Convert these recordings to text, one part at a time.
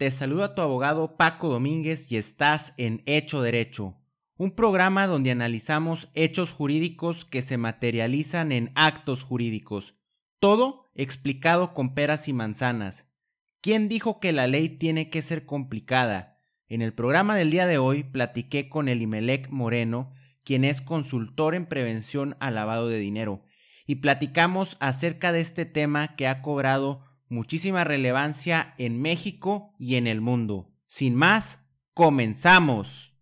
te saluda tu abogado Paco Domínguez y estás en Hecho Derecho, un programa donde analizamos hechos jurídicos que se materializan en actos jurídicos, todo explicado con peras y manzanas. ¿Quién dijo que la ley tiene que ser complicada? En el programa del día de hoy platiqué con Elimelec Moreno, quien es consultor en prevención al lavado de dinero, y platicamos acerca de este tema que ha cobrado muchísima relevancia en México y en el mundo. Sin más, comenzamos.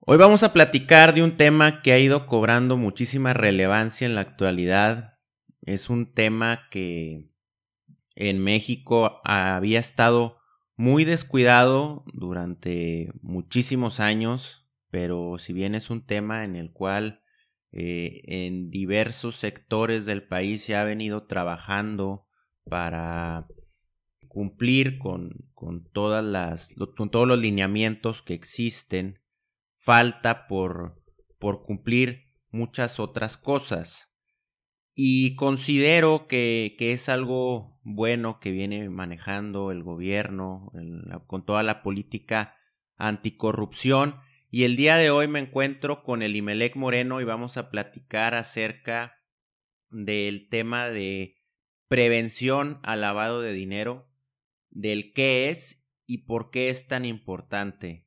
Hoy vamos a platicar de un tema que ha ido cobrando muchísima relevancia en la actualidad. Es un tema que en México había estado muy descuidado durante muchísimos años, pero si bien es un tema en el cual eh, en diversos sectores del país se ha venido trabajando para cumplir con, todas las, con todos los lineamientos que existen. Falta por, por cumplir muchas otras cosas. Y considero que, que, es algo bueno que viene manejando el gobierno con toda la política anticorrupción y el día de hoy me encuentro con el Imelec Moreno y vamos a platicar acerca del tema de prevención al lavado de dinero, del qué es y por qué es tan importante.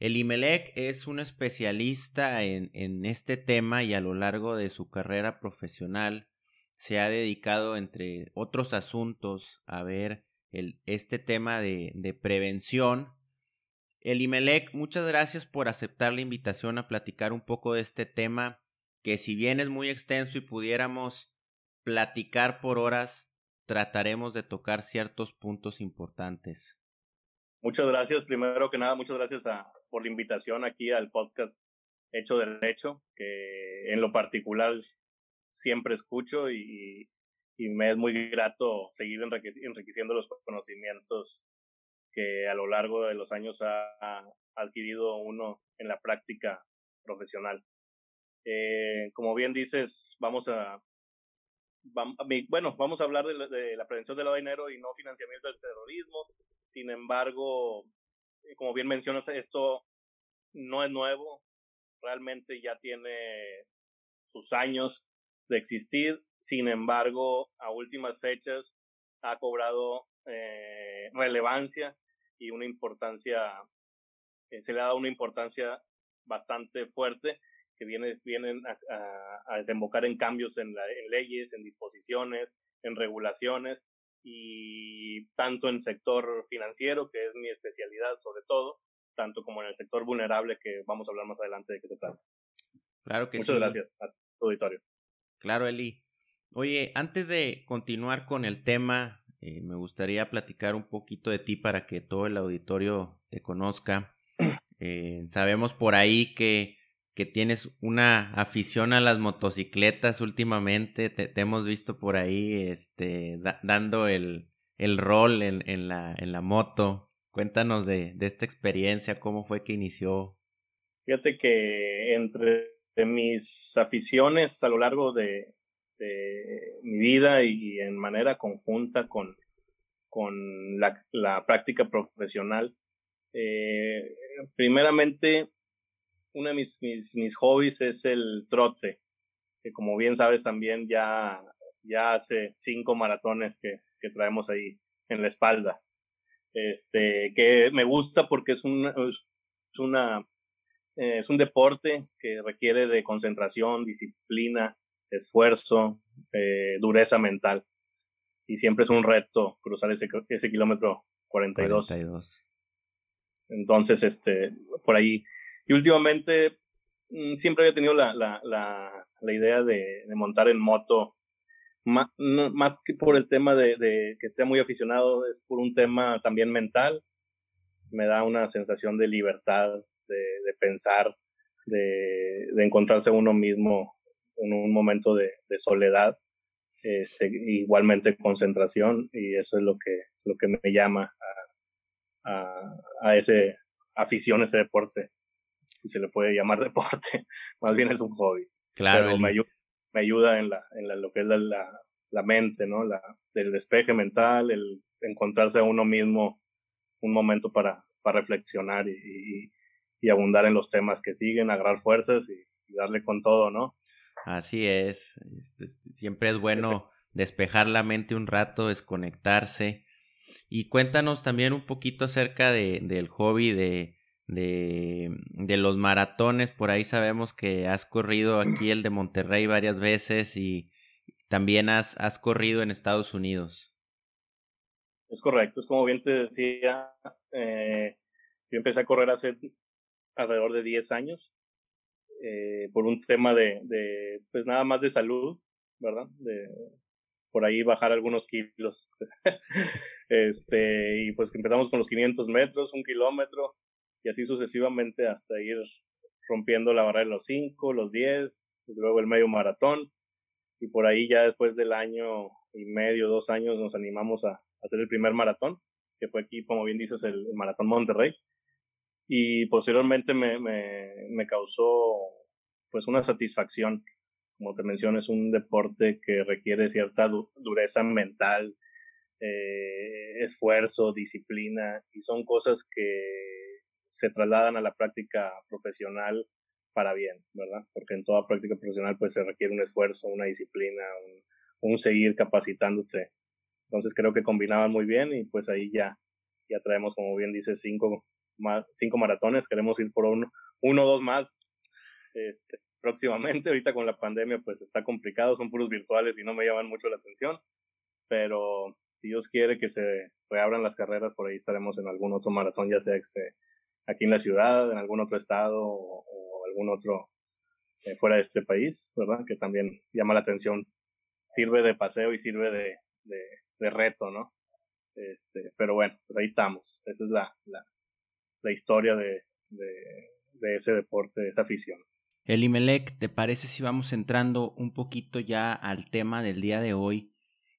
El Imelec es un especialista en, este tema y a lo largo de su carrera profesional se ha dedicado, entre otros asuntos, a ver este tema de prevención Elimelec, muchas gracias por aceptar la invitación a platicar un poco de este tema, que si bien es muy extenso y pudiéramos platicar por horas, trataremos de tocar ciertos puntos importantes. Muchas gracias, primero que nada, muchas gracias por la invitación aquí al podcast Hecho Derecho, que en lo particular siempre escucho y, y me es muy grato seguir enriqueciendo los conocimientos que a lo largo de los años ha, adquirido uno en la práctica profesional. Eh, como bien dices, vamos a, bueno, vamos a hablar de la, prevención del lavado de dinero y no financiamiento del terrorismo. Sin embargo, eh, como bien mencionas, esto no es nuevo, realmente ya tiene sus años de existir. Sin embargo, a últimas fechas ha cobrado eh, relevancia y una importancia, eh, se le ha dado una importancia bastante fuerte que viene, vienen a, desembocar en cambios en, leyes, en disposiciones, en regulaciones y tanto en el sector financiero, que es mi especialidad sobre todo, tanto como en el sector vulnerable que vamos a hablar más adelante de qué se trata. Claro que Muchas gracias a tu auditorio. Claro, Eli. Oye, antes de continuar con el tema eh, me gustaría platicar un poquito de ti para que todo el auditorio te conozca. Eh, sabemos por ahí que, que, tienes una afición a las motocicletas últimamente. Te, hemos visto por ahí este, dando el, el rol en, en, la, en la moto. Cuéntanos de, de esta experiencia, cómo fue que inició. Fíjate que entre mis aficiones a lo largo de, de mi vida y en manera conjunta con, con la, la práctica profesional. Eh, primeramente, uno de mis, mis, mis, hobbies es el trote, que como bien sabes también ya, ya hace cinco maratones que, que traemos ahí en la espalda. Este, que me gusta porque es, un, es una, eh, es un deporte que requiere de concentración, disciplina, esfuerzo, eh, dureza mental. Y siempre es un reto cruzar ese, ese kilómetro 42. 42. Entonces, este, por ahí. Y últimamente mm, siempre había tenido la, la, la, la idea de, de, montar en moto más, más que por el tema de, de, que esté muy aficionado, es por un tema también mental. Me da una sensación de libertad, de, de pensar, de, encontrarse uno mismo en un momento de, de soledad, este, igualmente concentración, y eso es lo que, lo que me llama a, a, a ese afición, ese deporte, si se le puede llamar deporte, más bien es un hobby. Claro. Pero me ayuda, me ayuda en, la, en la, lo que es la, la, la mente, ¿no? La, el despeje mental, el encontrarse a uno mismo un momento para, para reflexionar y, y, y abundar en los temas que siguen, agarrar fuerzas y, y darle con todo, ¿no? Así es. Siempre es bueno despejar la mente un rato, desconectarse. Y cuéntanos también un poquito acerca de, del hobby de, de, de, los maratones. Por ahí sabemos que has corrido aquí el de Monterrey varias veces y también has, has corrido en Estados Unidos. Es correcto, es como bien te decía, eh, yo empecé a correr hace alrededor de 10 años eh, por un tema de, pues nada más de salud, ¿verdad? De por ahí bajar algunos kilos. este, y pues empezamos con los 500 metros, un kilómetro, y así sucesivamente hasta ir rompiendo la barrera de los 5, los 10, luego el medio maratón, y por ahí ya después del año y medio, dos años, nos animamos a, hacer el primer maratón, que fue aquí, como bien dices, el, el Maratón Monterrey. Y posteriormente me, me, me causó pues una satisfacción. Como te mencioné, es un deporte que requiere cierta du dureza mental, eh, esfuerzo, disciplina, y son cosas que se trasladan a la práctica profesional para bien, ¿verdad? Porque en toda práctica profesional pues se requiere un esfuerzo, una disciplina, un, un seguir capacitándote. Entonces creo que combinaban muy bien y pues ahí ya, ya traemos, como bien dice, cinco, cinco maratones. Queremos ir por uno, uno o dos más este, próximamente. Ahorita con la pandemia pues está complicado, son puros virtuales y no me llaman mucho la atención. Pero si Dios quiere que se reabran las carreras, por ahí estaremos en algún otro maratón, ya sea aquí en la ciudad, en algún otro estado o, algún otro eh, fuera de este país, ¿verdad? Que también llama la atención. Sirve de paseo y sirve de, de, de reto, ¿no? Este, pero bueno, pues ahí estamos. Esa es la, la, la historia de, de, ese deporte, de esa afición. Elimelec, ¿te parece si vamos entrando un poquito ya al tema del día de hoy?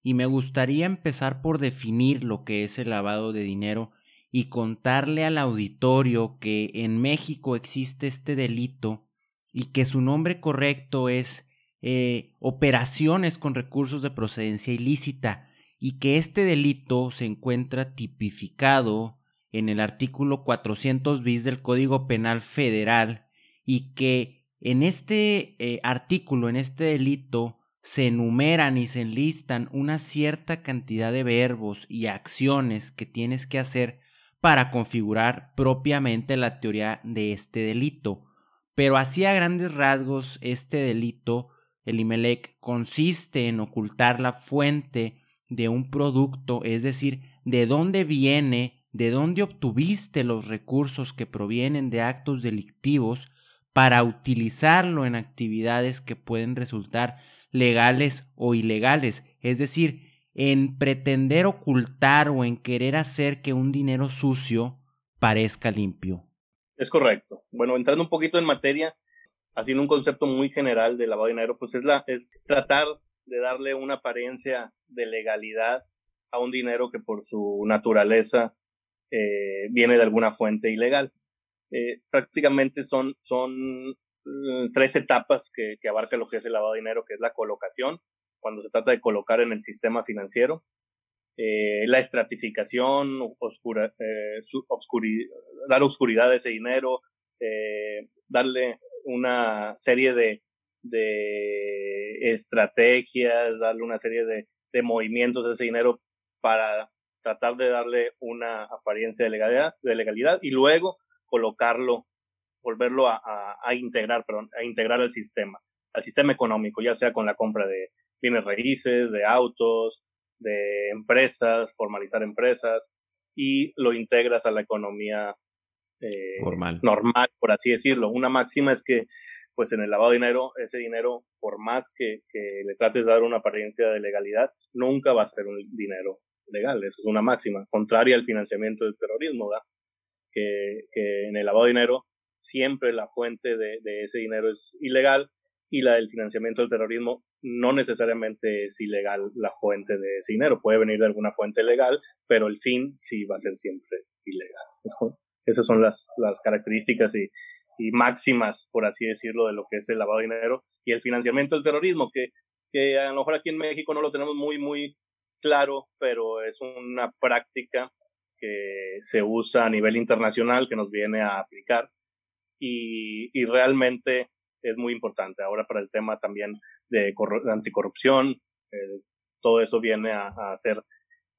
Y me gustaría empezar por definir lo que es el lavado de dinero y contarle al auditorio que en México existe este delito y que su nombre correcto es eh, operaciones con recursos de procedencia ilícita y que este delito se encuentra tipificado en el artículo 400 bis del Código Penal Federal y que en este eh, artículo, en este delito, se enumeran y se enlistan una cierta cantidad de verbos y acciones que tienes que hacer para configurar propiamente la teoría de este delito. Pero así a grandes rasgos, este delito, el IMELEC, consiste en ocultar la fuente de un producto, es decir, de dónde viene, de dónde obtuviste los recursos que provienen de actos delictivos para utilizarlo en actividades que pueden resultar legales o ilegales, es decir, en pretender ocultar o en querer hacer que un dinero sucio parezca limpio. Es correcto. Bueno, entrando un poquito en materia, haciendo un concepto muy general de lavado de dinero, pues es, la, es tratar de darle una apariencia de legalidad a un dinero que por su naturaleza eh, viene de alguna fuente ilegal. Eh, prácticamente son, son mm, tres etapas que, que abarca lo que es el lavado de dinero, que es la colocación, cuando se trata de colocar en el sistema financiero, eh, la estratificación, oscura, dar oscuridad a ese dinero, darle una serie de, de estrategias, darle una serie de, de movimientos a ese dinero para tratar de darle una apariencia de legalidad, de legalidad y luego colocarlo, volverlo a, a, a integrar, perdón, a integrar al sistema, al sistema económico, ya sea con la compra de bienes raíces, de autos, de empresas, formalizar empresas y lo integras a la economía eh, normal, por así decirlo. Una máxima es que, pues en el lavado de dinero, ese dinero, por más que, le trates de dar una apariencia de legalidad, nunca va a ser un dinero legal. Eso es una máxima, contraria al financiamiento del terrorismo, ¿verdad? Que, que en el lavado de dinero siempre la fuente de, ese dinero es ilegal y la del financiamiento del terrorismo no necesariamente es ilegal la fuente de ese dinero, puede venir de alguna fuente legal, pero el fin sí va a ser siempre ilegal. Esas son las, las características y, y, máximas, por así decirlo, de lo que es el lavado de dinero y el financiamiento del terrorismo, que, que a lo mejor aquí en México no lo tenemos muy, muy claro, pero es una práctica que se usa a nivel internacional, que nos viene a aplicar y, y realmente es muy importante. Ahora para el tema también de, anticorrupción, eh, todo eso viene a, hacer,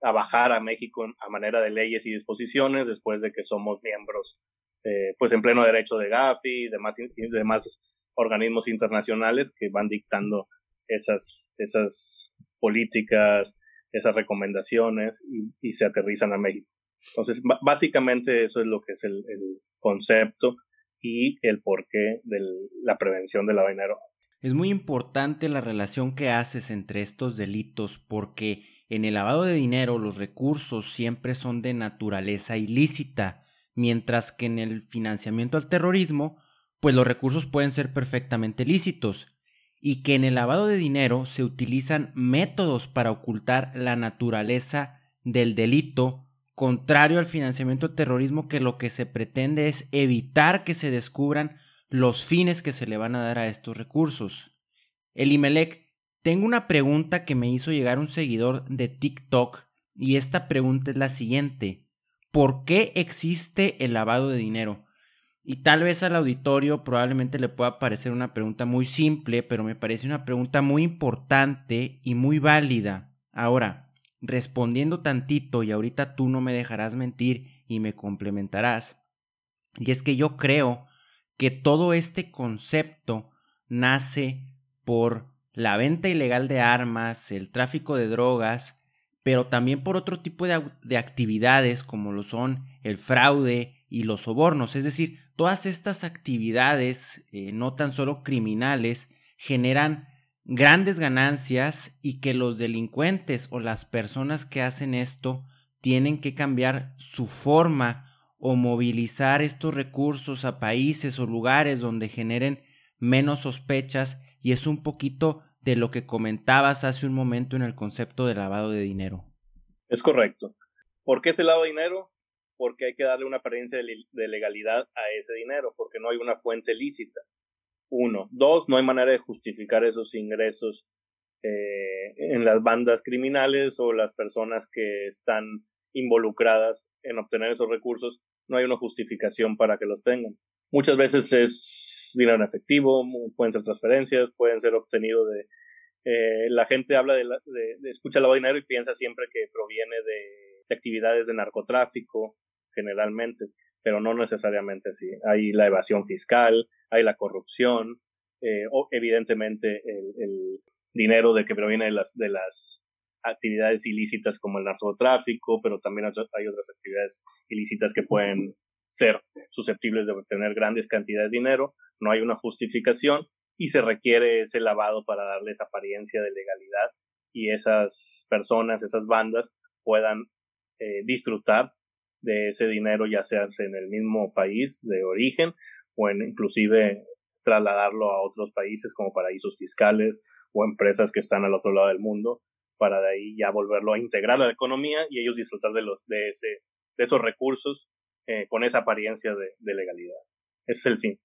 a bajar a México a manera de leyes y disposiciones después de que somos miembros, eh, pues en pleno derecho de Gafi y demás, demás organismos internacionales que van dictando esas, esas políticas, esas recomendaciones y, se aterrizan a México. Entonces, básicamente eso es lo que es el, concepto y el porqué de la prevención del lavado de dinero. Es muy importante la relación que haces entre estos delitos porque en el lavado de dinero los recursos siempre son de naturaleza ilícita, mientras que en el financiamiento al terrorismo, pues los recursos pueden ser perfectamente lícitos, y que en el lavado de dinero se utilizan métodos para ocultar la naturaleza del delito contrario al financiamiento terrorismo que lo que se pretende es evitar que se descubran los fines que se le van a dar a estos recursos. El Imelec, tengo una pregunta que me hizo llegar un seguidor de TikTok y esta pregunta es la siguiente. ¿Por qué existe el lavado de dinero? Y tal vez al auditorio probablemente le pueda parecer una pregunta muy simple, pero me parece una pregunta muy importante y muy válida. Ahora, respondiendo tantito y ahorita tú no me dejarás mentir y me complementarás. Y es que yo creo que todo este concepto nace por la venta ilegal de armas, el tráfico de drogas, pero también por otro tipo de, actividades como lo son el fraude y los sobornos. Es decir, todas estas actividades, eh, no tan solo criminales, generan grandes ganancias y que los delincuentes o las personas que hacen esto tienen que cambiar su forma o movilizar estos recursos a países o lugares donde generen menos sospechas y es un poquito de lo que comentabas hace un momento en el concepto de lavado de dinero. Es correcto. ¿Por qué ese lavado de dinero? Porque hay que darle una apariencia de legalidad a ese dinero, porque no hay una fuente lícita. Uno. Dos, no hay manera de justificar esos ingresos eh, en las bandas criminales o las personas que están involucradas en obtener esos recursos. No hay una justificación para que los tengan. Muchas veces es dinero en efectivo, pueden ser transferencias, pueden ser obtenidos de... Eh, la gente habla de, de, escucha el dinero y piensa siempre que proviene de actividades de narcotráfico, generalmente pero no necesariamente así. Hay la evasión fiscal, hay la corrupción, eh, o evidentemente el, dinero de que proviene de las, de las actividades ilícitas como el narcotráfico, pero también hay otras actividades ilícitas que pueden ser susceptibles de obtener grandes cantidades de dinero, no hay una justificación y se requiere ese lavado para darles apariencia de legalidad y esas personas, esas bandas puedan eh, disfrutar de ese dinero, ya sea en el mismo país de origen o en inclusive trasladarlo a otros países como paraísos fiscales o empresas que están al otro lado del mundo para de ahí ya volverlo a integrar a la economía y ellos disfrutar de los de ese de esos recursos eh, con esa apariencia de, de legalidad. Ese es el fin.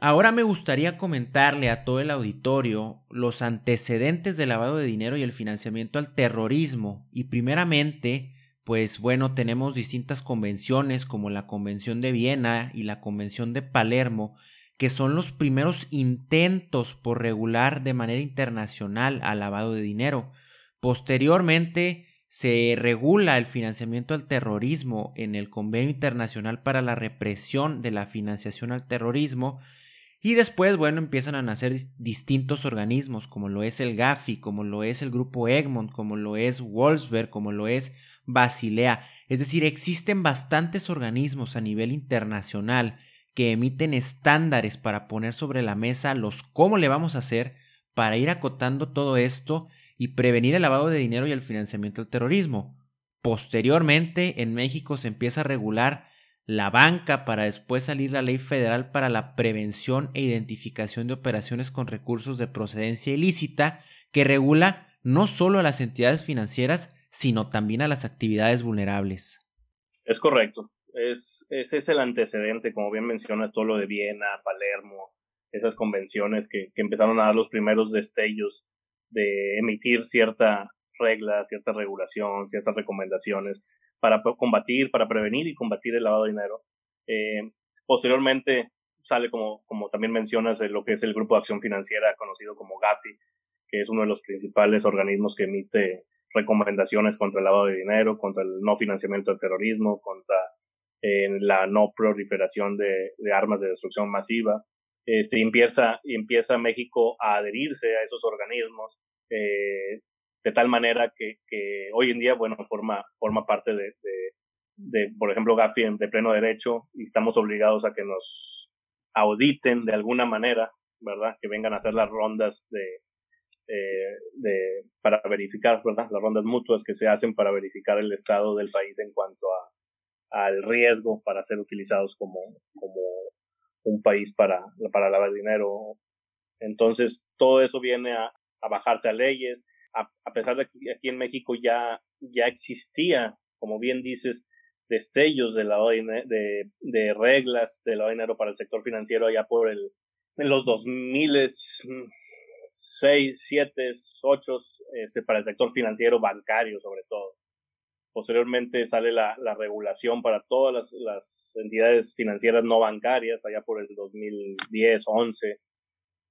Ahora me gustaría comentarle a todo el auditorio los antecedentes del lavado de dinero y el financiamiento al terrorismo y primeramente pues bueno, tenemos distintas convenciones como la Convención de Viena y la Convención de Palermo, que son los primeros intentos por regular de manera internacional al lavado de dinero. Posteriormente se regula el financiamiento al terrorismo en el Convenio Internacional para la Represión de la Financiación al Terrorismo Y después, bueno, empiezan a nacer distintos organismos, como lo es el Gafi, como lo es el grupo Egmont, como lo es Wolfsberg, como lo es Basilea. Es decir, existen bastantes organismos a nivel internacional que emiten estándares para poner sobre la mesa los cómo le vamos a hacer para ir acotando todo esto y prevenir el lavado de dinero y el financiamiento del terrorismo. Posteriormente, en México se empieza a regular la banca para después salir la ley federal para la prevención e identificación de operaciones con recursos de procedencia ilícita que regula no solo a las entidades financieras, sino también a las actividades vulnerables. Es correcto. Es, ese es el antecedente, como bien mencionas, todo lo de Viena, Palermo, esas convenciones que, que empezaron a dar los primeros destellos de emitir cierta regla, cierta regulación, ciertas recomendaciones para combatir, para prevenir y combatir el lavado de dinero. Eh, posteriormente sale, como, como también mencionas, lo que es el Grupo de Acción Financiera, conocido como GAFI, que es uno de los principales organismos que emite recomendaciones contra el lavado de dinero, contra el no financiamiento del terrorismo, contra eh, la no proliferación de, armas de destrucción masiva. Este, empieza, empieza México a adherirse a esos organismos. Eh, de tal manera que, que hoy en día, bueno, forma, forma parte de, de, por ejemplo, Gafi de pleno derecho y estamos obligados a que nos auditen de alguna manera, ¿verdad? Que vengan a hacer las rondas de, eh, de para verificar, ¿verdad? Las rondas mutuas que se hacen para verificar el estado del país en cuanto a, al riesgo para ser utilizados como, como un país para, para lavar dinero. Entonces, todo eso viene a bajarse a leyes, a, pesar de que aquí en México ya, ya existía, como bien dices, destellos de, la de, de reglas de la dinero para el sector financiero allá por el, en los 2006, 7, 8, para el sector financiero bancario sobre todo. Posteriormente sale la, la regulación para todas las, las, entidades financieras no bancarias, allá por el 2010, 11,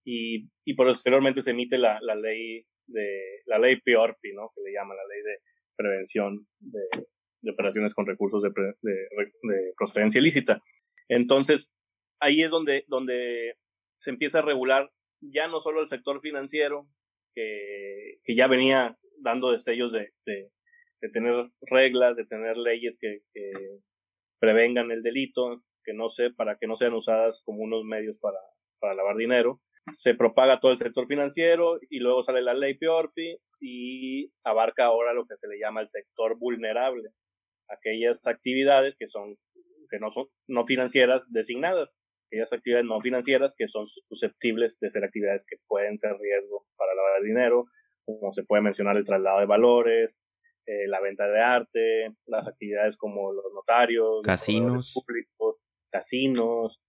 y, y posteriormente se emite la, la ley de la ley PIORPI, ¿no? Que le llama la ley de prevención de, operaciones con recursos de, de, procedencia ilícita. Entonces, ahí es donde, donde se empieza a regular ya no solo el sector financiero, que, que ya venía dando destellos de, de, tener reglas, de tener leyes que, que, prevengan el delito, que no sé, para que no sean usadas como unos medios para, para lavar dinero, se propaga todo el sector financiero y luego sale la ley PIORPI y abarca ahora lo que se le llama el sector vulnerable, aquellas actividades que son que no son no financieras designadas, aquellas actividades no financieras que son susceptibles de ser actividades que pueden ser riesgo para lavar dinero, como se puede mencionar el traslado de valores, eh, la venta de arte, las actividades como los notarios, casinos. públicos, casinos,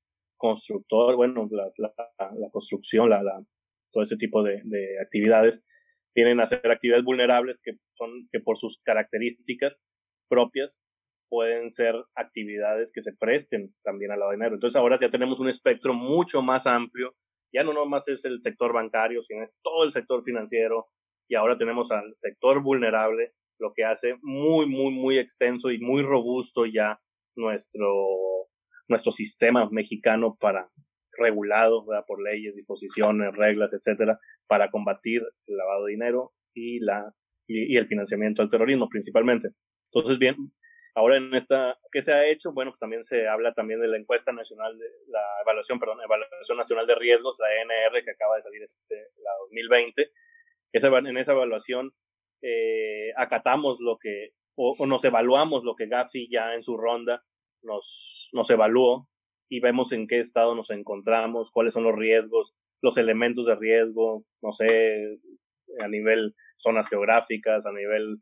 constructor, bueno, la, la, construcción, la, todo ese tipo de, de, actividades, tienen a ser actividades vulnerables que son, que por sus características propias pueden ser actividades que se presten también al lado de dinero. Entonces ahora ya tenemos un espectro mucho más amplio, ya no nomás es el sector bancario, sino es todo el sector financiero, y ahora tenemos al sector vulnerable, lo que hace muy, muy, muy extenso y muy robusto ya nuestro nuestro sistema mexicano para regulado por leyes, disposiciones, reglas, etcétera, para combatir el lavado de dinero y la y, el financiamiento del terrorismo principalmente. Entonces, bien, ahora en esta ¿qué se ha hecho? Bueno, pues también se habla también de la encuesta nacional de la evaluación, perdón, evaluación nacional de riesgos, la ENR que acaba de salir este la 2020. Esa, en esa evaluación eh, acatamos lo que o, o nos evaluamos lo que Gafi ya en su ronda nos, nos evaluó y vemos en qué estado nos encontramos, cuáles son los riesgos, los elementos de riesgo, no sé, a nivel zonas geográficas, a nivel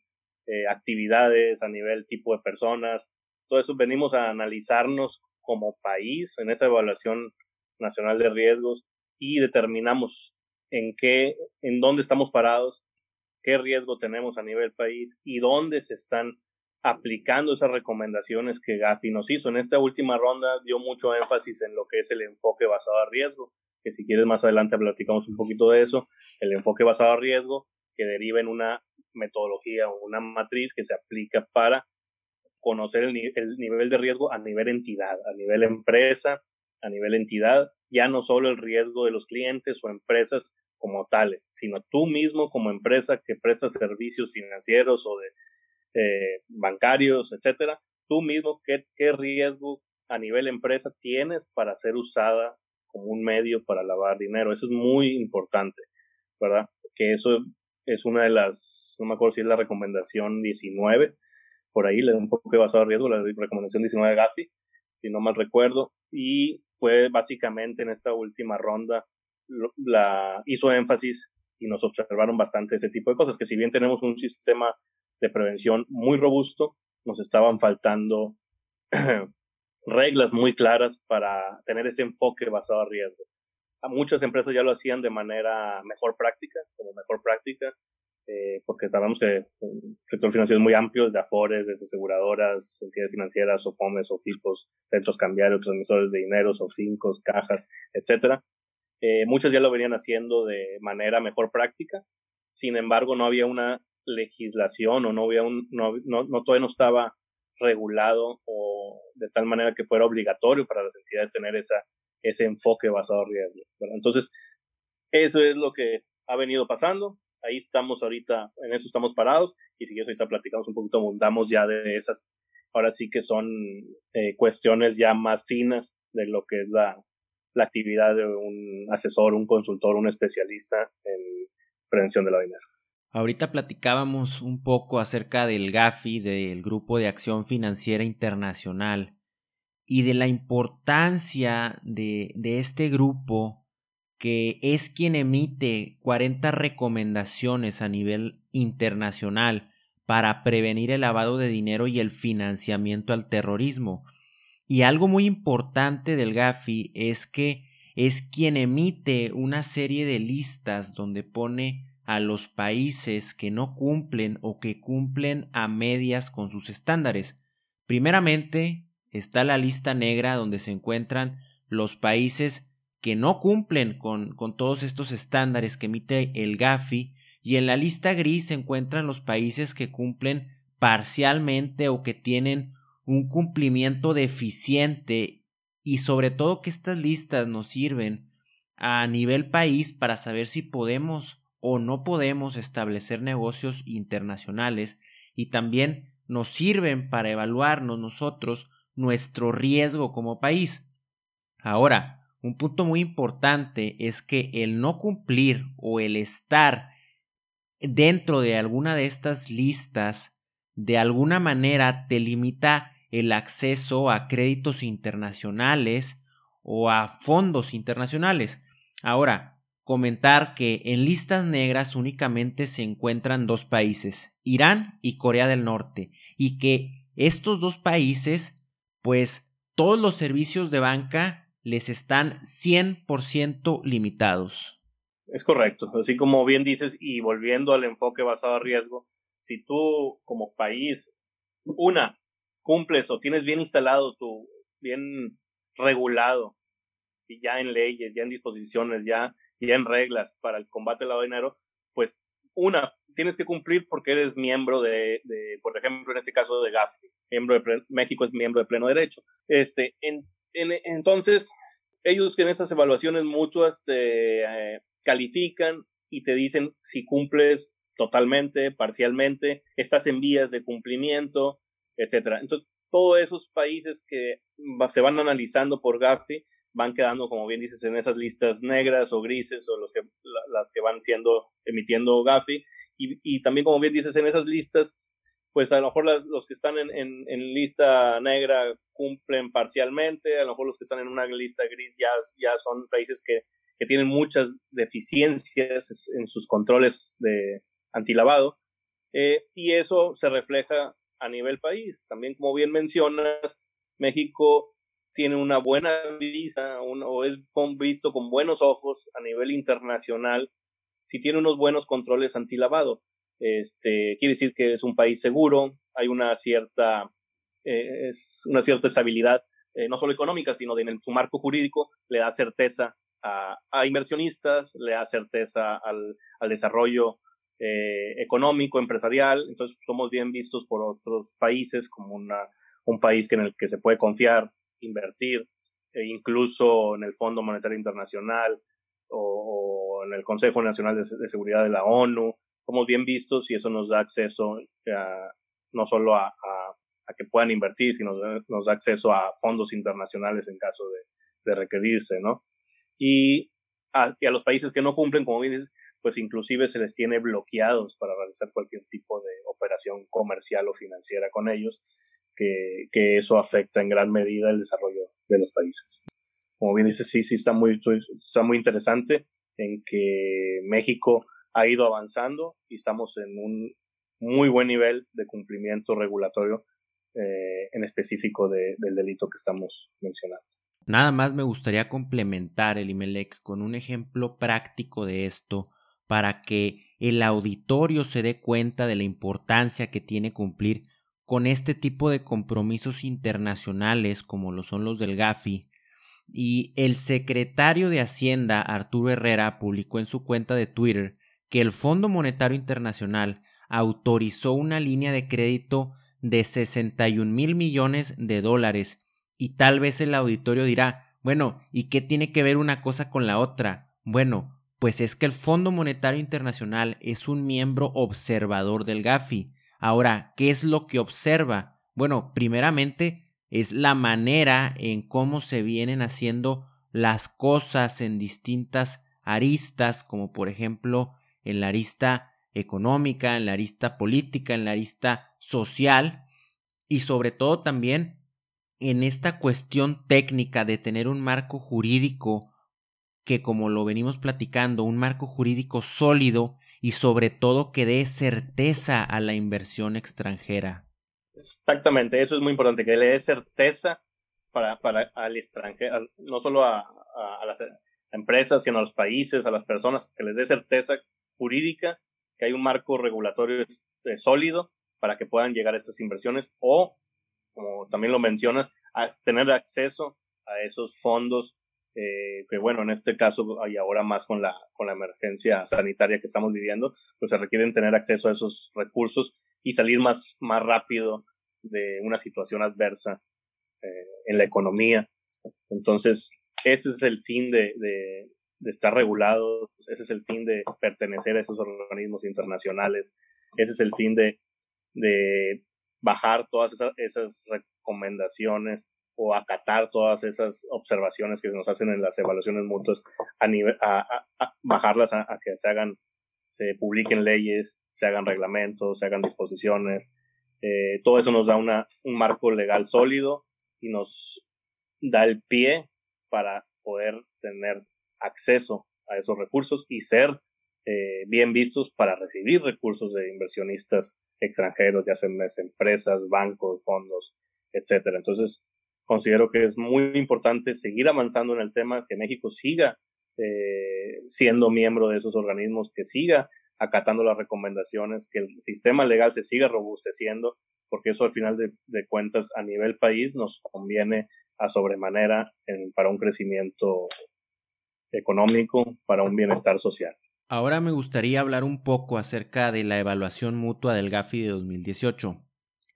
eh, actividades, a nivel tipo de personas. Todo eso venimos a analizarnos como país en esa evaluación nacional de riesgos y determinamos en qué, en dónde estamos parados, qué riesgo tenemos a nivel país y dónde se están aplicando esas recomendaciones que Gafi nos hizo. En esta última ronda dio mucho énfasis en lo que es el enfoque basado a riesgo, que si quieres más adelante platicamos un poquito de eso, el enfoque basado a riesgo que deriva en una metodología o una matriz que se aplica para conocer el, el nivel de riesgo a nivel entidad, a nivel empresa, a nivel entidad ya no solo el riesgo de los clientes o empresas como tales, sino tú mismo como empresa que presta servicios financieros o de eh, bancarios, etcétera, tú mismo qué, qué riesgo a nivel empresa tienes para ser usada como un medio para lavar dinero. Eso es muy importante, ¿verdad? Que eso es una de las, no me acuerdo si es la recomendación 19, por ahí, le enfoque basado en riesgo, la recomendación 19 de Gafi, si no mal recuerdo, y fue básicamente en esta última ronda, la hizo énfasis y nos observaron bastante ese tipo de cosas, que si bien tenemos un sistema de prevención muy robusto, nos estaban faltando reglas muy claras para tener ese enfoque basado en riesgo. A muchas empresas ya lo hacían de manera mejor práctica, como mejor práctica, eh, porque sabemos que el sector financiero es muy amplio, desde afores, desde aseguradoras, entidades financieras, o FOMES, o FIPOS, centros cambiarios, transmisores de dinero, o fincos, cajas, etcétera. Eh, muchos ya lo venían haciendo de manera mejor práctica, sin embargo no había una legislación o no había un, no, no, no todavía no estaba regulado o de tal manera que fuera obligatorio para las entidades tener esa, ese enfoque basado en riesgo. Entonces, eso es lo que ha venido pasando. Ahí estamos ahorita, en eso estamos parados y si eso ahorita platicamos un poquito, abundamos ya de esas. Ahora sí que son eh, cuestiones ya más finas de lo que es la, la actividad de un asesor, un consultor, un especialista en prevención de la dinero. Ahorita platicábamos un poco acerca del GAFI, del Grupo de Acción Financiera Internacional, y de la importancia de, de este grupo que es quien emite 40 recomendaciones a nivel internacional para prevenir el lavado de dinero y el financiamiento al terrorismo. Y algo muy importante del GAFI es que es quien emite una serie de listas donde pone a los países que no cumplen o que cumplen a medias con sus estándares. Primeramente está la lista negra donde se encuentran los países que no cumplen con, con todos estos estándares que emite el GAFI y en la lista gris se encuentran los países que cumplen parcialmente o que tienen un cumplimiento deficiente y sobre todo que estas listas nos sirven a nivel país para saber si podemos o no podemos establecer negocios internacionales y también nos sirven para evaluarnos nosotros nuestro riesgo como país. Ahora, un punto muy importante es que el no cumplir o el estar dentro de alguna de estas listas de alguna manera te limita el acceso a créditos internacionales o a fondos internacionales. Ahora, comentar que en listas negras únicamente se encuentran dos países, Irán y Corea del Norte, y que estos dos países, pues todos los servicios de banca les están 100% limitados. Es correcto, así como bien dices, y volviendo al enfoque basado a riesgo, si tú como país, una, cumples o tienes bien instalado tu, bien regulado, y ya en leyes, ya en disposiciones, ya y en reglas para el combate al lavado de dinero, pues una, tienes que cumplir porque eres miembro de, de por ejemplo, en este caso de GAFI, miembro de México es miembro de pleno derecho. Este, en, entonces, ellos que en esas evaluaciones mutuas te eh, califican y te dicen si cumples totalmente, parcialmente, estás en vías de cumplimiento, etcétera. Entonces, todos esos países que se van analizando por GAFI van quedando, como bien dices, en esas listas negras o grises o los que, las que van siendo emitiendo Gafi. Y, también, como bien dices, en esas listas, pues a lo mejor los que están en, en, en, lista negra cumplen parcialmente, a lo mejor los que están en una lista gris ya, ya son países que, que tienen muchas deficiencias en sus controles de antilavado. Eh, y eso se refleja a nivel país. También, como bien mencionas, México tiene una buena vista o es visto con buenos ojos a nivel internacional si tiene unos buenos controles antilavado. Este, quiere decir que es un país seguro, hay una cierta, eh, es una cierta estabilidad, eh, no solo económica, sino en su marco jurídico, le da certeza a, inversionistas, le da certeza al, al desarrollo eh, económico, empresarial, entonces somos bien vistos por otros países como una, un país que en el que se puede confiar invertir, e incluso en el Fondo Monetario Internacional o, en el Consejo Nacional de, Seguridad de la ONU. Somos bien vistos y eso nos da acceso no solo a, que puedan invertir, sino nos da acceso a fondos internacionales en caso de, requerirse, ¿no? Y a, y a, los países que no cumplen, como bien dices, pues inclusive se les tiene bloqueados para realizar cualquier tipo de operación comercial o financiera con ellos, que, eso afecta en gran medida el desarrollo de los países. Como bien dices, sí, sí está muy, está muy interesante en que México ha ido avanzando y estamos en un muy buen nivel de cumplimiento regulatorio eh, en específico del delito que estamos mencionando. Nada más me gustaría complementar el IMELEC con un ejemplo práctico de esto para que el auditorio se dé cuenta de la importancia que tiene cumplir con este tipo de compromisos internacionales como lo son los del GAFI. Y el secretario de Hacienda, Arturo Herrera, publicó en su cuenta de Twitter que el Fondo Monetario Internacional autorizó una línea de crédito de 61 mil millones de dólares. Y tal vez el auditorio dirá, bueno, ¿y qué tiene que ver una cosa con la otra? Bueno, pues es que el Fondo Monetario Internacional es un miembro observador del GAFI. Ahora, ¿qué es lo que observa? Bueno, primeramente es la manera en cómo se vienen haciendo las cosas en distintas aristas, como por ejemplo en la arista económica, en la arista política, en la arista social y sobre todo también en esta cuestión técnica de tener un marco jurídico que, como lo venimos platicando, un marco jurídico sólido y sobre todo que dé certeza a la inversión extranjera. Exactamente, eso es muy importante, que le dé certeza para, para al extranjero, no solo a, a, las empresas, sino a los países, a las personas, que les dé certeza jurídica, que hay un marco regulatorio este, sólido para que puedan llegar a estas inversiones o, como también lo mencionas, a tener acceso a esos fondos eh, que bueno, en este caso y ahora más con la, con la emergencia sanitaria que estamos viviendo, pues se requieren tener acceso a esos recursos y salir más, más rápido de una situación adversa eh, en la economía. Entonces, ese es el fin de, de, estar regulado, ese es el fin de pertenecer a esos organismos internacionales, ese es el fin de, de bajar todas esas, esas recomendaciones o acatar todas esas observaciones que nos hacen en las evaluaciones mutuas a, nivel, a, bajarlas a, que se hagan, se publiquen leyes, se hagan reglamentos, se hagan disposiciones. Eh, todo eso nos da una, un marco legal sólido y nos da el pie para poder tener acceso a esos recursos y ser eh, bien vistos para recibir recursos de inversionistas extranjeros, ya sean empresas, bancos, fondos, etcétera. Entonces, considero que es muy importante seguir avanzando en el tema, que México siga eh, siendo miembro de esos organismos, que siga acatando las recomendaciones, que el sistema legal se siga robusteciendo, porque eso al final de, cuentas a nivel país nos conviene a sobremanera para un crecimiento económico, para un bienestar social. Ahora me gustaría hablar un poco acerca de la evaluación mutua del GAFI de 2018.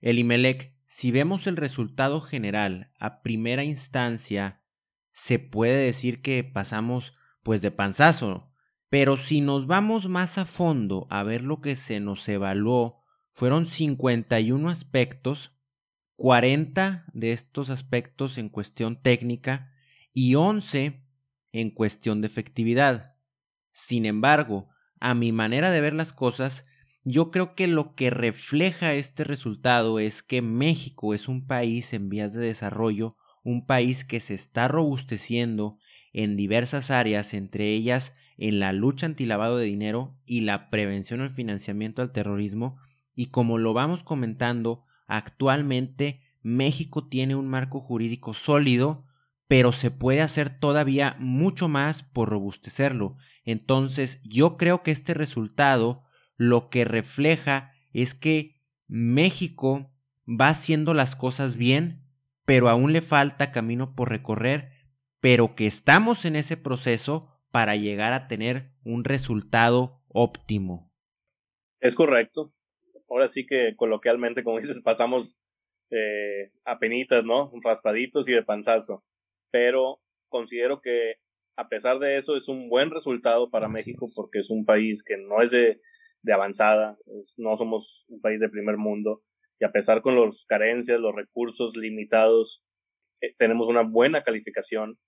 El IMELEC si vemos el resultado general a primera instancia, se puede decir que pasamos pues de panzazo. Pero si nos vamos más a fondo a ver lo que se nos evaluó, fueron 51 aspectos, 40 de estos aspectos en cuestión técnica y 11 en cuestión de efectividad. Sin embargo, a mi manera de ver las cosas, yo creo que lo que refleja este resultado es que México es un país en vías de desarrollo, un país que se está robusteciendo en diversas áreas, entre ellas en la lucha antilavado de dinero y la prevención al financiamiento al terrorismo, y como lo vamos comentando, actualmente México tiene un marco jurídico sólido, pero se puede hacer todavía mucho más por robustecerlo. Entonces, yo creo que este resultado lo que refleja es que México va haciendo las cosas bien, pero aún le falta camino por recorrer, pero que estamos en ese proceso para llegar a tener un resultado óptimo. Es correcto. Ahora sí que coloquialmente, como dices, pasamos eh, a penitas, ¿no? Raspaditos y de panzazo. pero considero que a pesar de eso es un buen resultado para México porque es un país que no es de, de avanzada, no somos un país de primer mundo y a pesar con las carencias, los recursos limitados, eh, tenemos una buena calificación,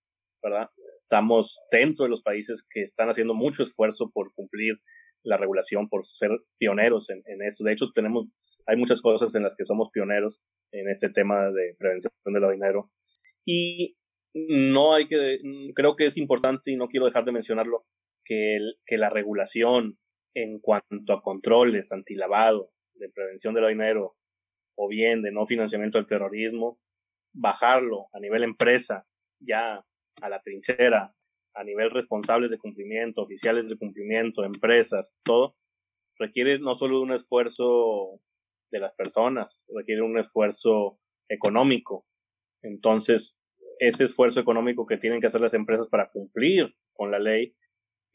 ¿verdad? Estamos dentro de los países que están haciendo mucho esfuerzo por cumplir la regulación, por ser pioneros en, en esto. De hecho, tenemos, hay muchas cosas en las que somos pioneros en este tema de prevención del dinero. Y no hay que, creo que es importante y no quiero dejar de mencionarlo, que, el, que la regulación en cuanto a controles antilavado, de prevención del dinero o bien de no financiamiento del terrorismo, bajarlo a nivel empresa, ya a la trinchera, a nivel responsables de cumplimiento, oficiales de cumplimiento, empresas, todo, requiere no solo un esfuerzo de las personas, requiere un esfuerzo económico. Entonces, ese esfuerzo económico que tienen que hacer las empresas para cumplir con la ley,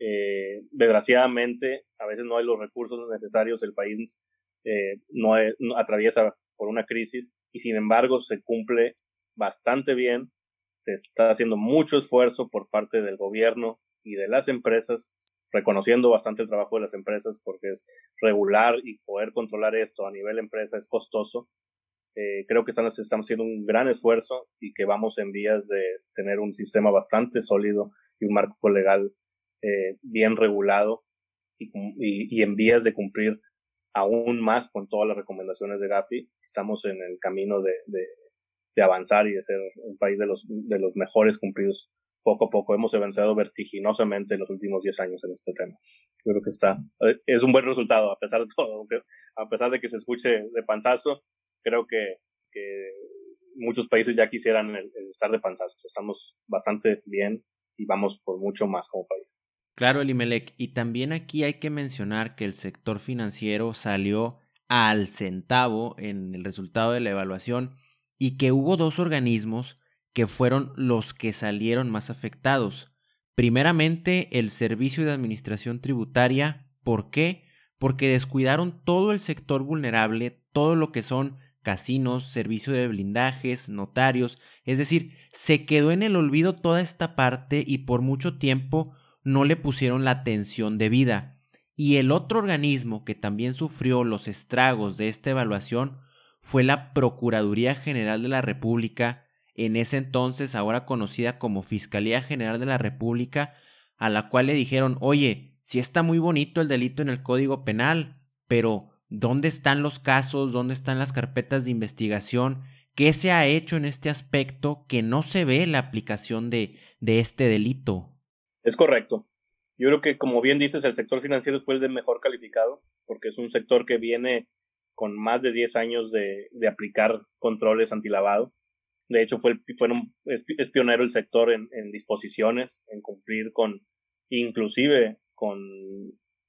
eh, desgraciadamente, a veces no hay los recursos necesarios, el país eh, no, atraviesa por una crisis y sin embargo se cumple bastante bien, se está haciendo mucho esfuerzo por parte del gobierno y de las empresas, reconociendo bastante el trabajo de las empresas porque es regular y poder controlar esto a nivel empresa es costoso. Eh, creo que estamos haciendo un gran esfuerzo y que vamos en vías de tener un sistema bastante sólido y un marco legal eh, bien regulado y, en vías de cumplir aún más con todas las recomendaciones de Gafi. Estamos en el camino de, avanzar y de ser un país de los, de los mejores cumplidos poco a poco. Hemos avanzado vertiginosamente en los últimos 10 años en este tema. Creo que está, es un buen resultado a pesar de todo, a pesar de que se escuche de panzazo, creo que, muchos países ya quisieran estar de panzazo. Estamos bastante bien y vamos por mucho más como país. Claro, Elimelec. Y también aquí hay que mencionar que el sector financiero salió al centavo en el resultado de la evaluación y que hubo dos organismos que fueron los que salieron más afectados. Primeramente, el Servicio de Administración Tributaria. ¿Por qué? Porque descuidaron todo el sector vulnerable, todo lo que son casinos, servicio de blindajes, notarios, es decir, se quedó en el olvido toda esta parte y por mucho tiempo no le pusieron la atención debida. Y el otro organismo que también sufrió los estragos de esta evaluación fue la Procuraduría General de la República, en ese entonces ahora conocida como Fiscalía General de la República, a la cual le dijeron, oye, si está muy bonito el delito en el Código Penal, pero ¿Dónde están los casos? ¿Dónde están las carpetas de investigación? ¿Qué se ha hecho en este aspecto que no se ve la aplicación de, de este delito? Es correcto. Yo creo que, como bien dices, el sector financiero fue el de mejor calificado, porque es un sector que viene con más de 10 años de, de aplicar controles antilavado. De hecho, fue, es, pionero el sector en, en, disposiciones, en cumplir con, inclusive con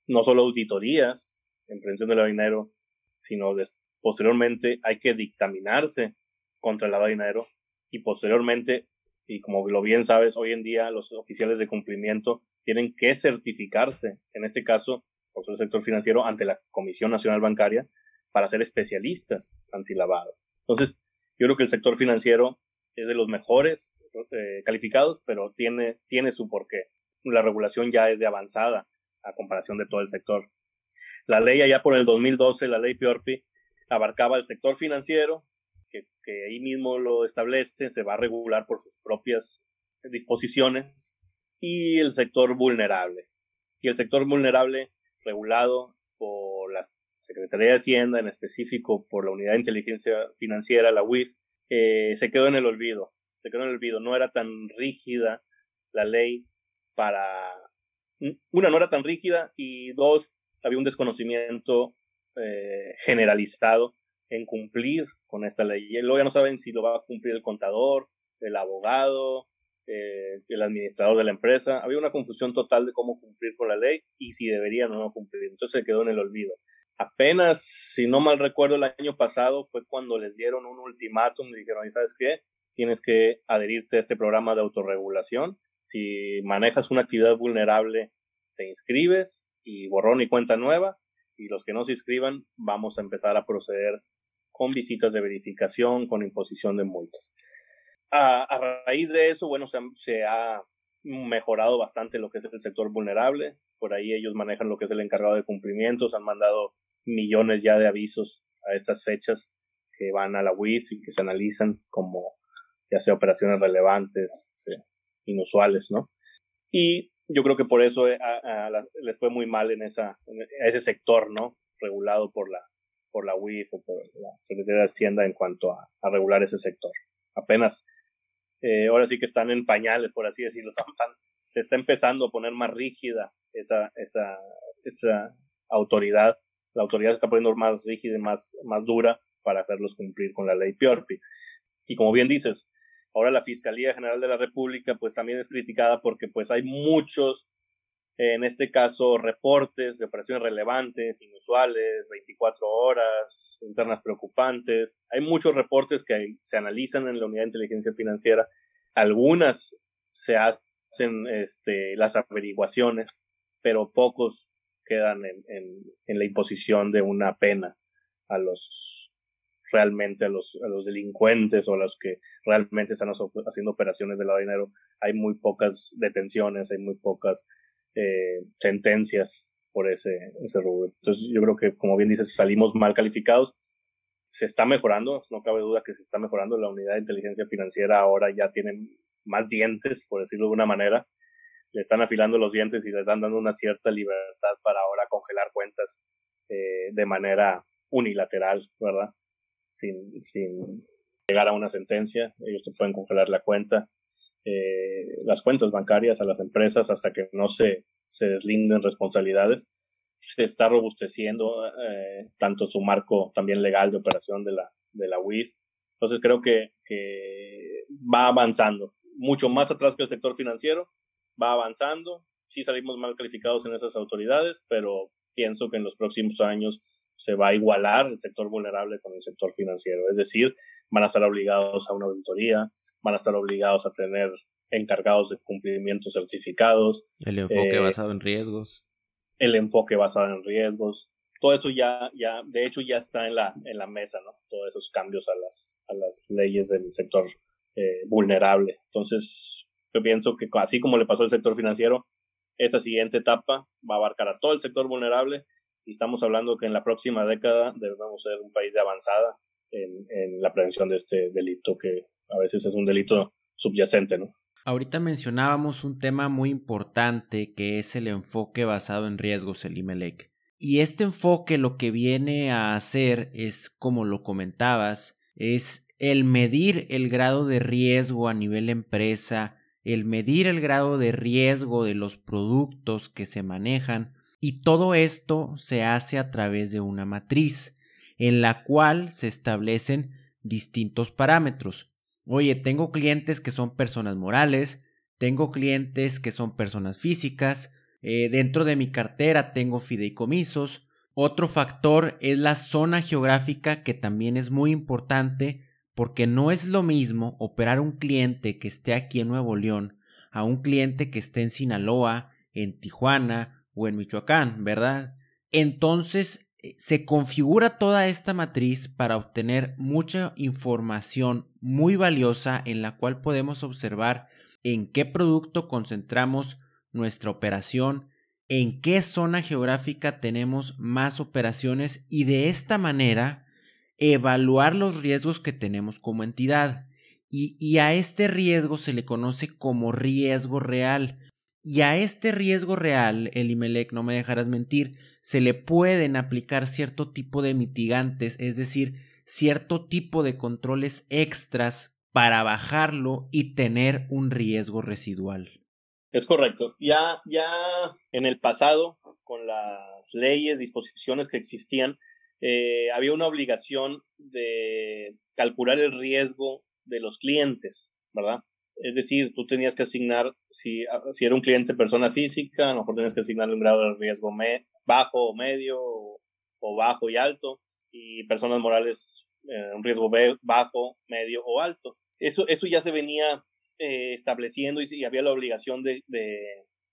no solo auditorías, en prevención del dinero, sino posteriormente hay que dictaminarse contra el lavado de dinero y posteriormente, y como lo bien sabes, hoy en día los oficiales de cumplimiento tienen que certificarse, en este caso, por el sector financiero, ante la Comisión Nacional Bancaria para ser especialistas antilavado. Entonces, yo creo que el sector financiero es de los mejores eh, calificados, pero tiene, tiene su porqué. La regulación ya es de avanzada a comparación de todo el sector. La ley allá por el 2012, la ley Piorpi, abarcaba el sector financiero, que, ahí mismo lo establece, se va a regular por sus propias disposiciones, y el sector vulnerable. Y el sector vulnerable regulado por la Secretaría de Hacienda, en específico por la Unidad de Inteligencia Financiera, la UIF, eh, se quedó en el olvido. Se quedó en el olvido. No era tan rígida la ley para... Una, no era tan rígida y dos, había un desconocimiento eh, generalizado en cumplir con esta ley. Y luego ya no saben si lo va a cumplir el contador, el abogado, eh, el administrador de la empresa. Había una confusión total de cómo cumplir con la ley y si deberían o no cumplir. Entonces se quedó en el olvido. Apenas, si no mal recuerdo, el año pasado fue cuando les dieron un ultimátum y dijeron, ¿sabes qué? Tienes que adherirte a este programa de autorregulación. Si manejas una actividad vulnerable, te inscribes y borrón y cuenta nueva. Y los que no se inscriban, vamos a empezar a proceder con visitas de verificación, con imposición de multas. a, raíz de eso, bueno, se, ha mejorado bastante lo que es el sector vulnerable. Por ahí ellos manejan lo que es el encargado de cumplimientos, han mandado millones ya de avisos a estas fechas que van a la WIF y que se analizan como ya sea operaciones relevantes, inusuales, ¿no? Y yo creo que por eso eh, les fue muy mal en, ese sector, ¿no? Regulado por la, por la UIF o por la Secretaría de Hacienda en cuanto a, regular ese sector. Apenas, eh, ahora sí que están en pañales, por así decirlo, se está empezando a poner más rígida esa, esa, esa autoridad. La autoridad se está poniendo más rígida y más, más dura para hacerlos cumplir con la ley Piorpi. Y como bien dices, Ahora la Fiscalía General de la República pues también es criticada porque pues hay muchos, en este caso, reportes de operaciones relevantes, inusuales, 24 horas, internas preocupantes. Hay muchos reportes que se analizan en la Unidad de Inteligencia Financiera. Algunas se hacen este, las averiguaciones, pero pocos quedan en, en la imposición de una pena a los realmente a los, a los delincuentes o a los que realmente están haciendo operaciones de lavado de dinero. Hay muy pocas detenciones, hay muy pocas eh, sentencias por ese, ese rubro. Entonces yo creo que, como bien dices, salimos mal calificados. Se está mejorando, no cabe duda que se está mejorando. La unidad de inteligencia financiera ahora ya tiene más dientes, por decirlo de una manera. Le están afilando los dientes y les están dando una cierta libertad para ahora congelar cuentas eh, de manera unilateral, ¿verdad? sin, sin llegar a una sentencia. Ellos te pueden congelar la cuenta, eh, las cuentas bancarias a las empresas hasta que no se, se deslinden responsabilidades. Se está robusteciendo eh, tanto su marco también legal de operación de la, de la WIS. Entonces creo que, que va avanzando, mucho más atrás que el sector financiero, va avanzando. Sí salimos mal calificados en esas autoridades, pero pienso que en los próximos años se va a igualar el sector vulnerable con el sector financiero. Es decir, van a estar obligados a una auditoría, van a estar obligados a tener encargados de cumplimiento certificados. El enfoque eh, basado en riesgos. El enfoque basado en riesgos. Todo eso ya, ya, de hecho ya está en la, en la mesa, ¿no? Todos esos cambios a las, a las leyes del sector eh, vulnerable. Entonces, yo pienso que así como le pasó al sector financiero, esta siguiente etapa va a abarcar a todo el sector vulnerable y estamos hablando que en la próxima década debemos ser un país de avanzada en, en la prevención de este delito que a veces es un delito subyacente, ¿no? Ahorita mencionábamos un tema muy importante que es el enfoque basado en riesgos, el IMELEC. Y este enfoque lo que viene a hacer es, como lo comentabas, es el medir el grado de riesgo a nivel empresa, el medir el grado de riesgo de los productos que se manejan y todo esto se hace a través de una matriz en la cual se establecen distintos parámetros. Oye, tengo clientes que son personas morales, tengo clientes que son personas físicas, eh, dentro de mi cartera tengo fideicomisos. Otro factor es la zona geográfica que también es muy importante porque no es lo mismo operar un cliente que esté aquí en Nuevo León a un cliente que esté en Sinaloa, en Tijuana o en Michoacán, ¿verdad? Entonces se configura toda esta matriz para obtener mucha información muy valiosa en la cual podemos observar en qué producto concentramos nuestra operación, en qué zona geográfica tenemos más operaciones y de esta manera evaluar los riesgos que tenemos como entidad. Y, y, a este riesgo se le conoce como riesgo real. Y a este riesgo real, el IMELEC, no me dejarás mentir, se le pueden aplicar cierto tipo de mitigantes, es decir, cierto tipo de controles extras para bajarlo y tener un riesgo residual. Es correcto. Ya, ya en el pasado, con las leyes, disposiciones que existían, eh, había una obligación de calcular el riesgo de los clientes, ¿verdad? Es decir, tú tenías que asignar, si, ah, si era un cliente persona física, a lo mejor tenías que asignar un grado de riesgo bajo o medio o, bajo y alto, y personas morales eh, un riesgo bajo, medio o alto. Eso, eso ya se venía eh, estableciendo y, había la obligación de, de,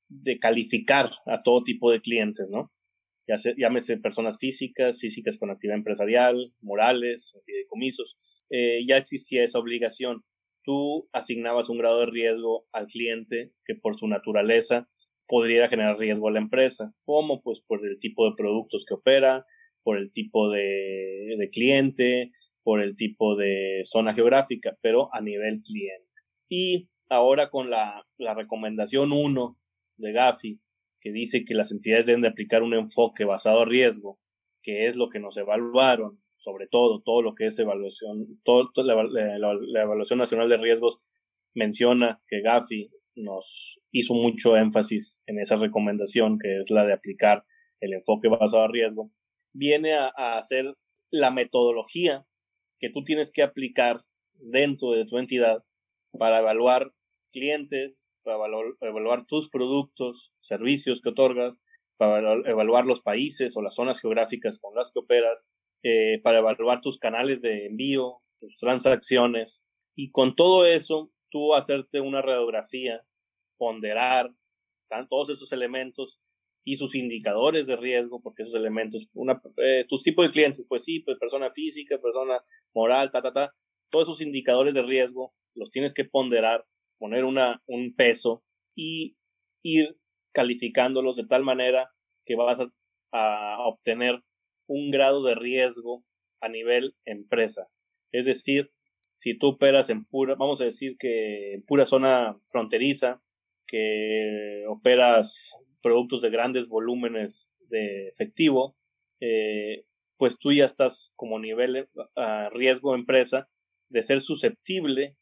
de, calificar a todo tipo de clientes, ¿no? Ya se, llámese personas físicas, físicas con actividad empresarial, morales, fideicomisos. Eh, ya existía esa obligación tú asignabas un grado de riesgo al cliente que por su naturaleza podría generar riesgo a la empresa. ¿Cómo? Pues por el tipo de productos que opera, por el tipo de, cliente, por el tipo de zona geográfica, pero a nivel cliente. Y ahora con la, la recomendación 1 de Gafi, que dice que las entidades deben de aplicar un enfoque basado a riesgo, que es lo que nos evaluaron, sobre todo, todo lo que es evaluación, todo, la, la, evaluación nacional de riesgos menciona que Gafi nos hizo mucho énfasis en esa recomendación, que es la de aplicar el enfoque basado a riesgo, viene a, hacer la metodología que tú tienes que aplicar dentro de tu entidad para evaluar clientes, para evaluar, tus productos, servicios que otorgas, para evaluar los países o las zonas geográficas con las que operas, eh, para evaluar tus canales de envío, tus transacciones. Y con todo eso, tú hacerte una radiografía, ponderar todos esos elementos y sus indicadores de riesgo, porque esos elementos, eh, tus tipos de clientes, pues sí, pues persona física, persona moral, ta, ta, ta, todos esos indicadores de riesgo los tienes que ponderar poner una, un peso y ir calificándolos de tal manera que vas a, obtener un grado de riesgo a nivel empresa. Es decir, si tú operas en pura, vamos a decir que en pura zona fronteriza, que operas productos de grandes volúmenes de efectivo, eh, pues tú ya estás como nivel a riesgo empresa de ser susceptible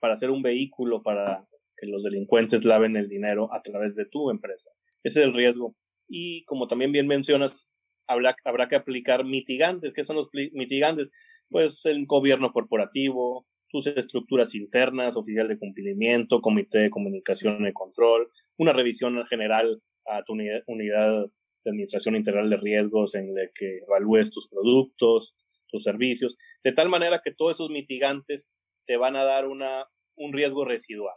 para ser un vehículo para que los delincuentes laven el dinero a través de tu empresa. Ese es el riesgo. Y como también bien mencionas, habrá, habrá que aplicar mitigantes. ¿Qué son los mitigantes? Pues el gobierno corporativo, sus estructuras internas, oficial de cumplimiento, comité de comunicación y control, una revisión general a tu unidad de administración integral de riesgos en la que evalúes tus productos, tus servicios, de tal manera que todos esos mitigantes te van a dar una, un riesgo residual,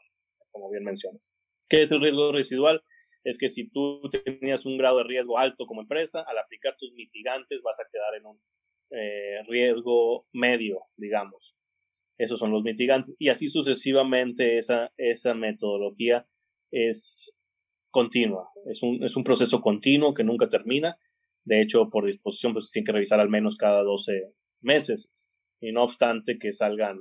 como bien mencionas. ¿Qué es el riesgo residual? Es que si tú tenías un grado de riesgo alto como empresa, al aplicar tus mitigantes vas a quedar en un eh, riesgo medio, digamos. Esos son los mitigantes. Y así sucesivamente esa, esa metodología es continua. Es un, es un proceso continuo que nunca termina. De hecho, por disposición, pues tiene que revisar al menos cada 12 meses. Y no obstante que salgan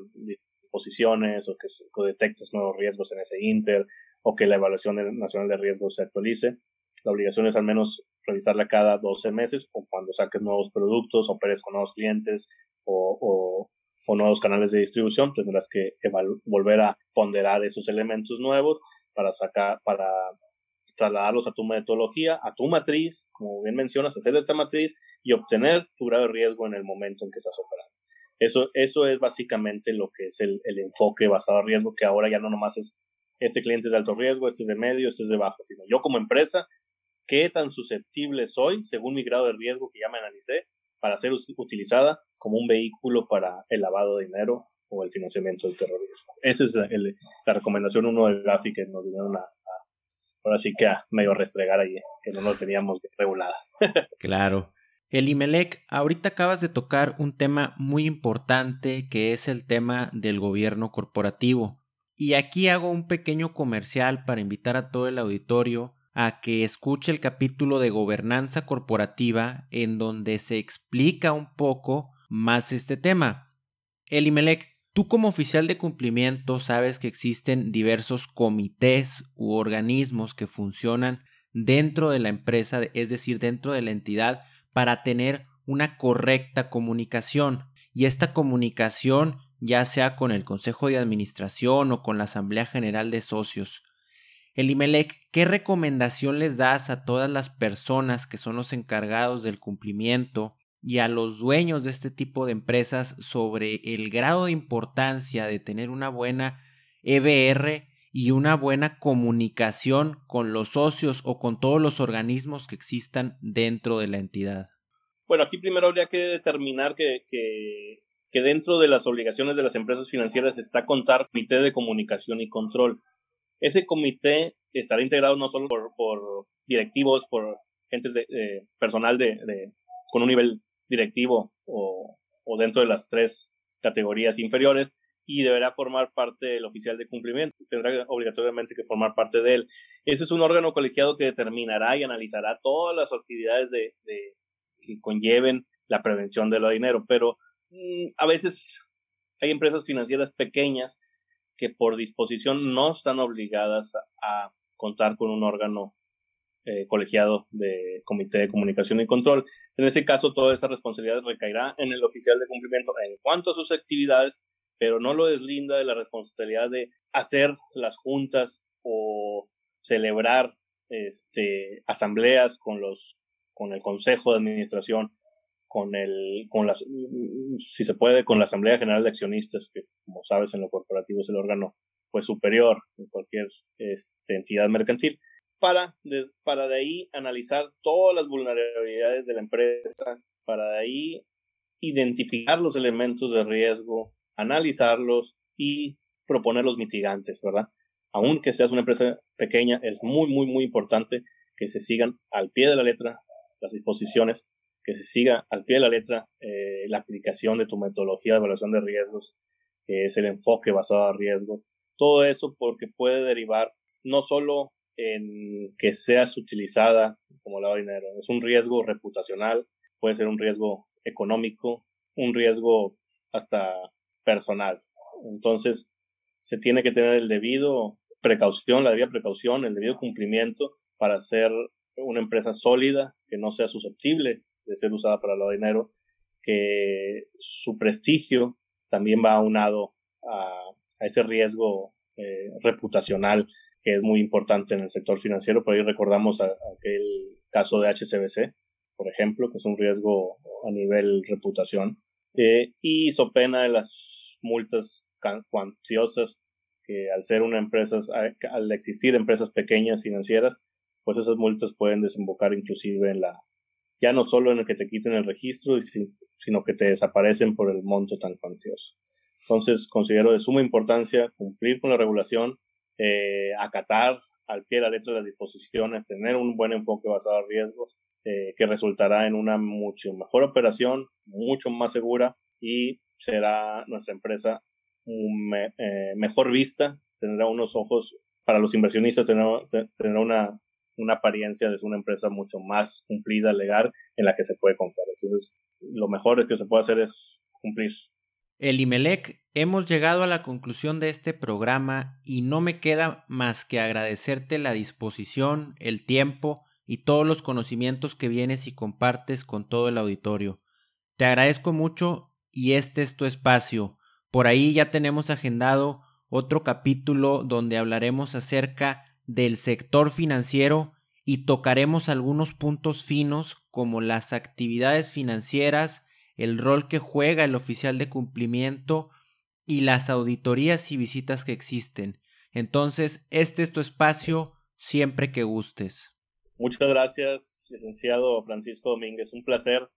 posiciones o que, detectes nuevos riesgos en ese inter o que la evaluación nacional de riesgos se actualice. La obligación es al menos revisarla cada 12 meses o cuando saques nuevos productos, operes con nuevos clientes o, o, nuevos canales de distribución, tendrás que volver a ponderar esos elementos nuevos para sacar, para trasladarlos a tu metodología, a tu matriz, como bien mencionas, hacer esta matriz y obtener tu grado de riesgo en el momento en que estás operando. Eso, eso es básicamente lo que es el, el enfoque basado a riesgo, que ahora ya no nomás es este cliente es de alto riesgo, este es de medio, este es de bajo, sino yo como empresa, qué tan susceptible soy según mi grado de riesgo que ya me analicé para ser utilizada como un vehículo para el lavado de dinero o el financiamiento del terrorismo. Esa es la recomendación uno del GAFI que nos vinieron a, ahora sí que a medio restregar ahí, que no lo teníamos regulada. claro. El Imelec, ahorita acabas de tocar un tema muy importante que es el tema del gobierno corporativo. Y aquí hago un pequeño comercial para invitar a todo el auditorio a que escuche el capítulo de gobernanza corporativa en donde se explica un poco más este tema. El Imelec, tú como oficial de cumplimiento sabes que existen diversos comités u organismos que funcionan dentro de la empresa, es decir, dentro de la entidad para tener una correcta comunicación. Y esta comunicación ya sea con el Consejo de Administración o con la Asamblea General de Socios. El IMELEC, ¿qué recomendación les das a todas las personas que son los encargados del cumplimiento y a los dueños de este tipo de empresas sobre el grado de importancia de tener una buena EBR y una buena comunicación con los socios o con todos los organismos que existan dentro de la entidad? Bueno, aquí primero habría que determinar que, que dentro de las obligaciones de las empresas financieras está contar comité de comunicación y control. Ese comité estará integrado no solo por, por directivos, por gentes de, personal de, de, con un nivel directivo o, o dentro de las tres categorías inferiores, y deberá formar parte del oficial de cumplimiento. Tendrá obligatoriamente que formar parte de él. Ese es un órgano colegiado que determinará y analizará todas las actividades de, que conlleven la prevención del dinero, pero a veces hay empresas financieras pequeñas que por disposición no están obligadas a, contar con un órgano eh, colegiado de Comité de Comunicación y Control. En ese caso, toda esa responsabilidad recaerá en el oficial de cumplimiento en cuanto a sus actividades, pero no lo deslinda de la responsabilidad de hacer las juntas o celebrar este, asambleas con los con el consejo de administración con el, con las, si se puede, con la Asamblea General de Accionistas, que como sabes en lo corporativo es el órgano pues superior en cualquier este, entidad mercantil, para, para de ahí analizar todas las vulnerabilidades de la empresa, para de ahí identificar los elementos de riesgo, analizarlos y proponer los mitigantes, ¿verdad? Aunque seas una empresa pequeña, es muy, muy, muy importante que se sigan al pie de la letra las disposiciones que se siga al pie de la letra eh, la aplicación de tu metodología de evaluación de riesgos, que es el enfoque basado en riesgo. Todo eso porque puede derivar no solo en que seas utilizada como lado de dinero, es un riesgo reputacional, puede ser un riesgo económico, un riesgo hasta personal. Entonces, se tiene que tener el debido precaución, la debida precaución, el debido cumplimiento para ser una empresa sólida, que no sea susceptible de ser usada para el dinero, que su prestigio también va aunado a, a ese riesgo eh, reputacional que es muy importante en el sector financiero. Por ahí recordamos aquel caso de HCBC, por ejemplo, que es un riesgo a nivel reputación. Eh, y so pena de las multas cuantiosas que al ser una empresa, al existir empresas pequeñas financieras, pues esas multas pueden desembocar inclusive en la ya no solo en el que te quiten el registro, sino que te desaparecen por el monto tan cuantioso. Entonces, considero de suma importancia cumplir con la regulación, eh, acatar al pie de la letra las disposiciones, tener un buen enfoque basado en riesgos, eh, que resultará en una mucho mejor operación, mucho más segura y será nuestra empresa eh, mejor vista, tendrá unos ojos para los inversionistas, tendrá una una apariencia de una empresa mucho más cumplida, legal, en la que se puede confiar. Entonces, lo mejor que se puede hacer es cumplir. El Imelec, hemos llegado a la conclusión de este programa y no me queda más que agradecerte la disposición, el tiempo y todos los conocimientos que vienes y compartes con todo el auditorio. Te agradezco mucho y este es tu espacio. Por ahí ya tenemos agendado otro capítulo donde hablaremos acerca del sector financiero y tocaremos algunos puntos finos como las actividades financieras, el rol que juega el oficial de cumplimiento y las auditorías y visitas que existen. Entonces, este es tu espacio siempre que gustes. Muchas gracias, licenciado Francisco Domínguez. Un placer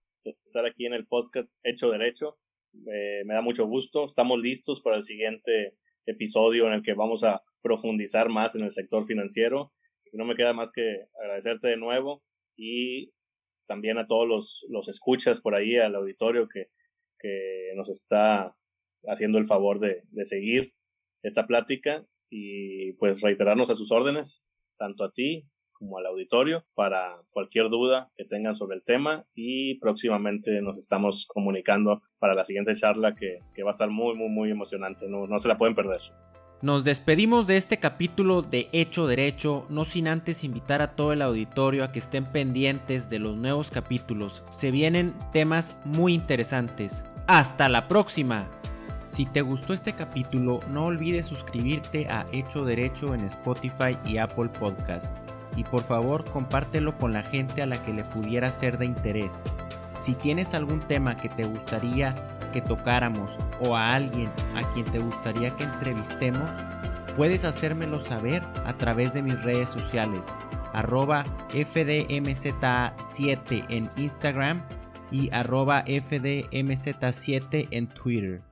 estar aquí en el podcast Hecho Derecho. Eh, me da mucho gusto. Estamos listos para el siguiente episodio en el que vamos a profundizar más en el sector financiero. No me queda más que agradecerte de nuevo y también a todos los, los escuchas por ahí, al auditorio que, que nos está haciendo el favor de, de seguir esta plática y pues reiterarnos a sus órdenes, tanto a ti como al auditorio para cualquier duda que tengan sobre el tema y próximamente nos estamos comunicando para la siguiente charla que, que va a estar muy, muy, muy emocionante. No, no se la pueden perder. Nos despedimos de este capítulo de Hecho Derecho, no sin antes invitar a todo el auditorio a que estén pendientes de los nuevos capítulos. Se vienen temas muy interesantes. ¡Hasta la próxima! Si te gustó este capítulo, no olvides suscribirte a Hecho Derecho en Spotify y Apple Podcast y por favor compártelo con la gente a la que le pudiera ser de interés. Si tienes algún tema que te gustaría que tocáramos o a alguien a quien te gustaría que entrevistemos, puedes hacérmelo saber a través de mis redes sociales, arroba FDMZ7 en Instagram y arroba FDMZ7 en Twitter.